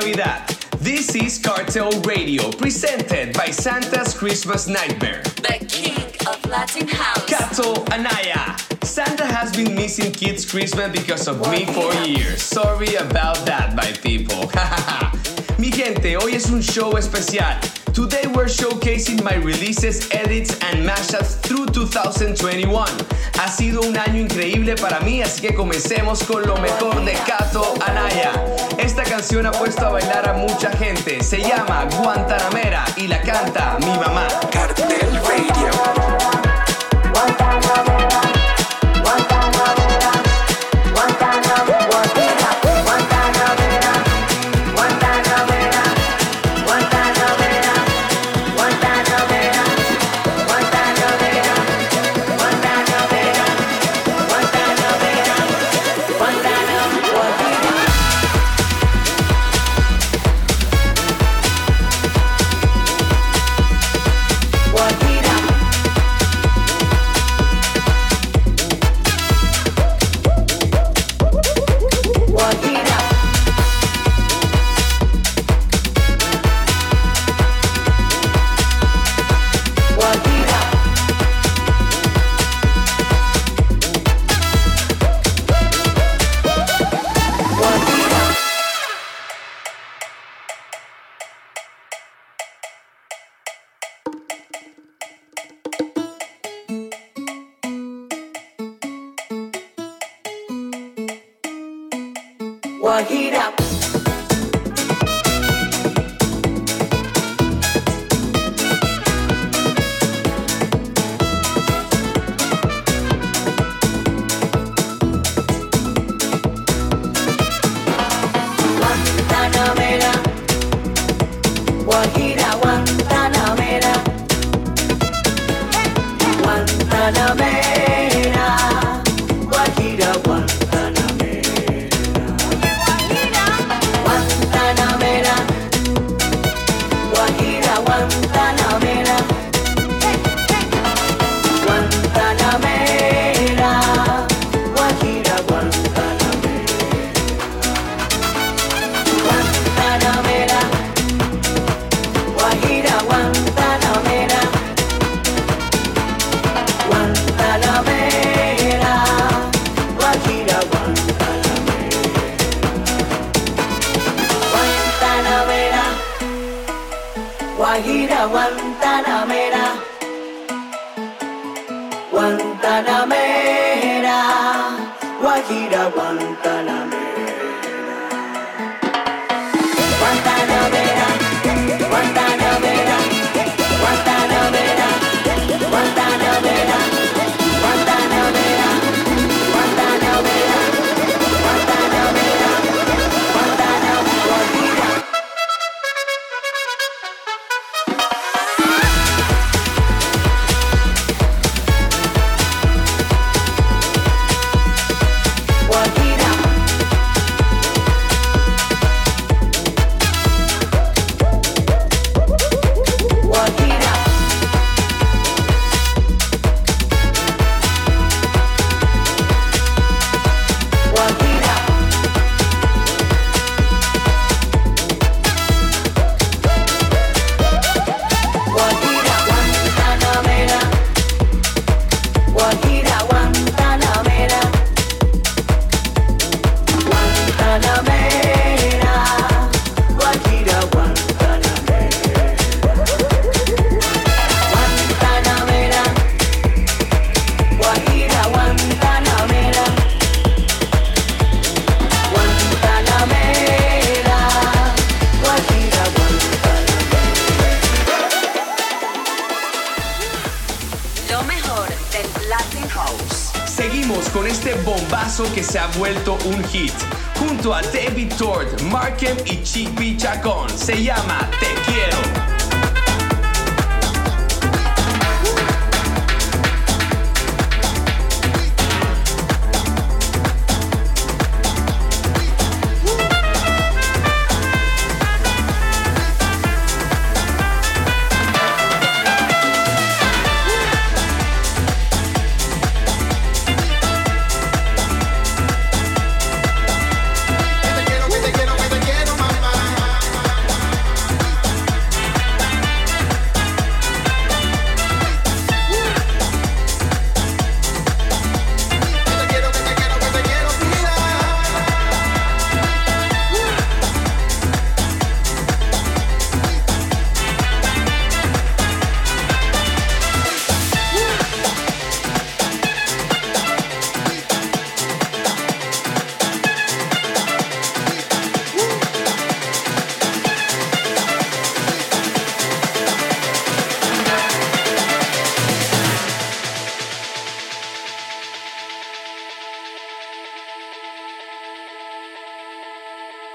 Navidad. This is Cartel Radio, presented by Santa's Christmas Nightmare. The king of Latin House. Kato Anaya. Santa has been missing kids' Christmas because of me for years. Sorry about that, my people. Mi gente, hoy es un show especial. Today we're showcasing my releases, edits, and mashups through 2021. Ha sido un año increíble para mí, así que comencemos con lo mejor de Kato Anaya. Esta canción ha puesto a bailar a mucha gente. Se llama Guantanamera y la canta mi mamá. aguanta la Guantanamera.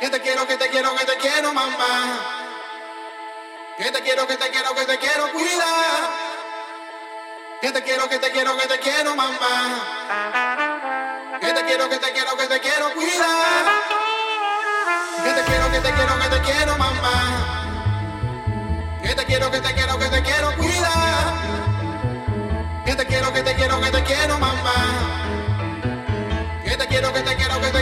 Que te quiero, que te quiero, que te quiero, mamá. Que te quiero, que te quiero, que te quiero, cuidar. Que te quiero, que te quiero, que te quiero, mamá. Que te quiero, que te quiero, que te quiero, cuidar. Que te quiero, que te quiero, que te quiero, mamá. Que te quiero, que te quiero, que te quiero, cuidar. Que te quiero, que te quiero, que te quiero, mamá. Que te quiero, que te quiero, que te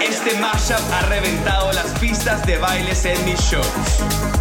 Este mashup ha reventado las pistas de bailes en mis shows.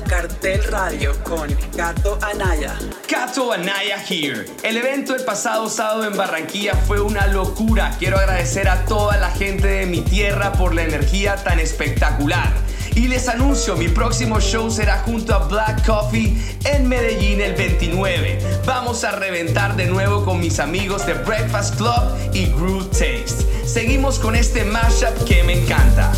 Cartel Radio con Gato Anaya. Cato Anaya Here. El evento el pasado sábado en Barranquilla fue una locura. Quiero agradecer a toda la gente de mi tierra por la energía tan espectacular. Y les anuncio, mi próximo show será junto a Black Coffee en Medellín el 29. Vamos a reventar de nuevo con mis amigos de Breakfast Club y Groove Taste. Seguimos con este mashup que me encanta.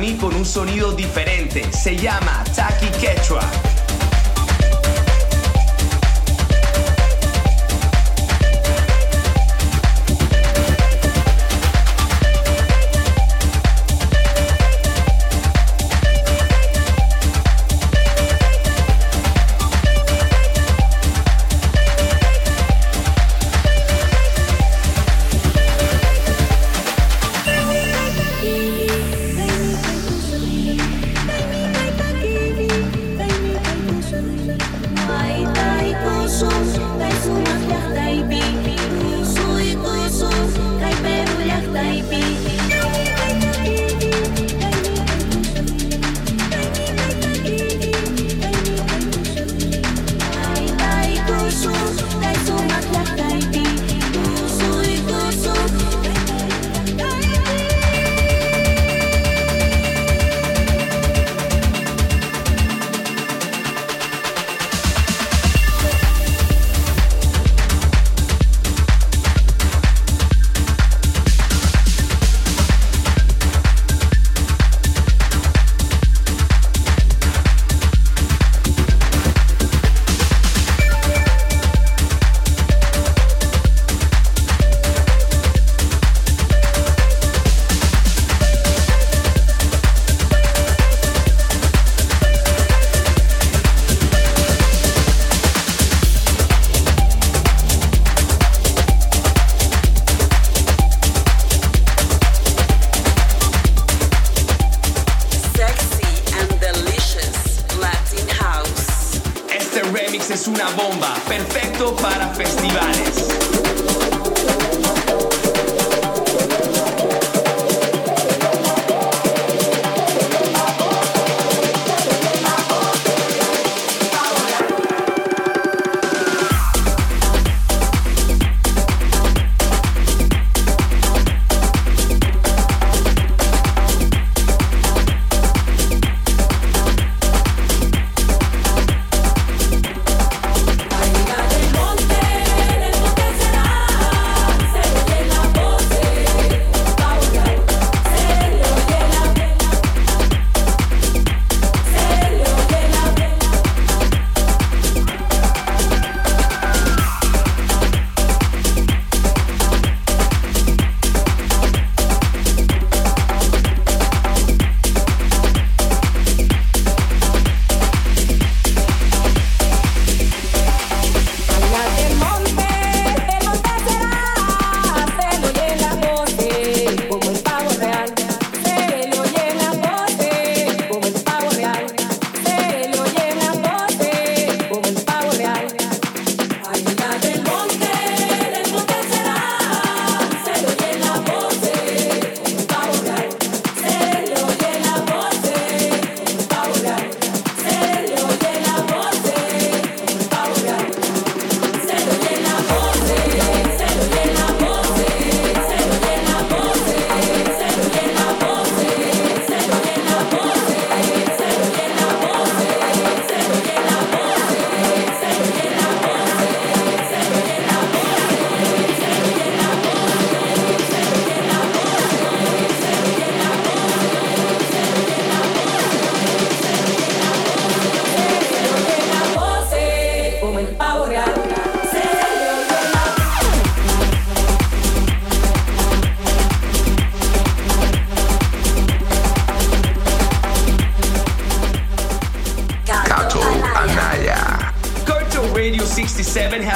Con un sonido diferente. Se llama Taki Quechua.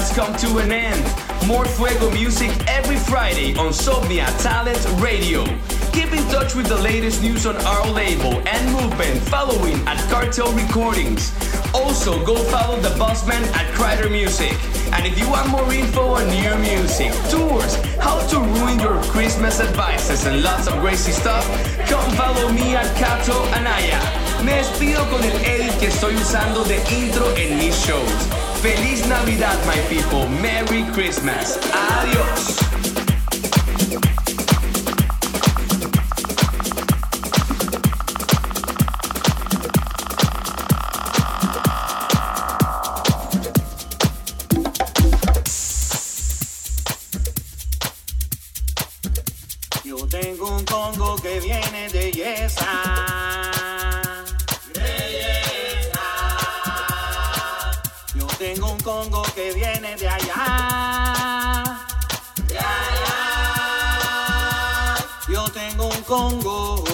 Has come to an end. More Fuego music every Friday on Somnia Talent Radio. Keep in touch with the latest news on our label and movement following at Cartel Recordings. Also, go follow the bossman at Crider Music. And if you want more info on new music, tours, how to ruin your Christmas advices, and lots of crazy stuff, come follow me at Kato Anaya. Me despido con el edit que estoy usando de intro en mis shows. Feliz Navidad, my people. Merry Christmas. Adiós. Yo tengo un congo que viene de Yesa. Congo.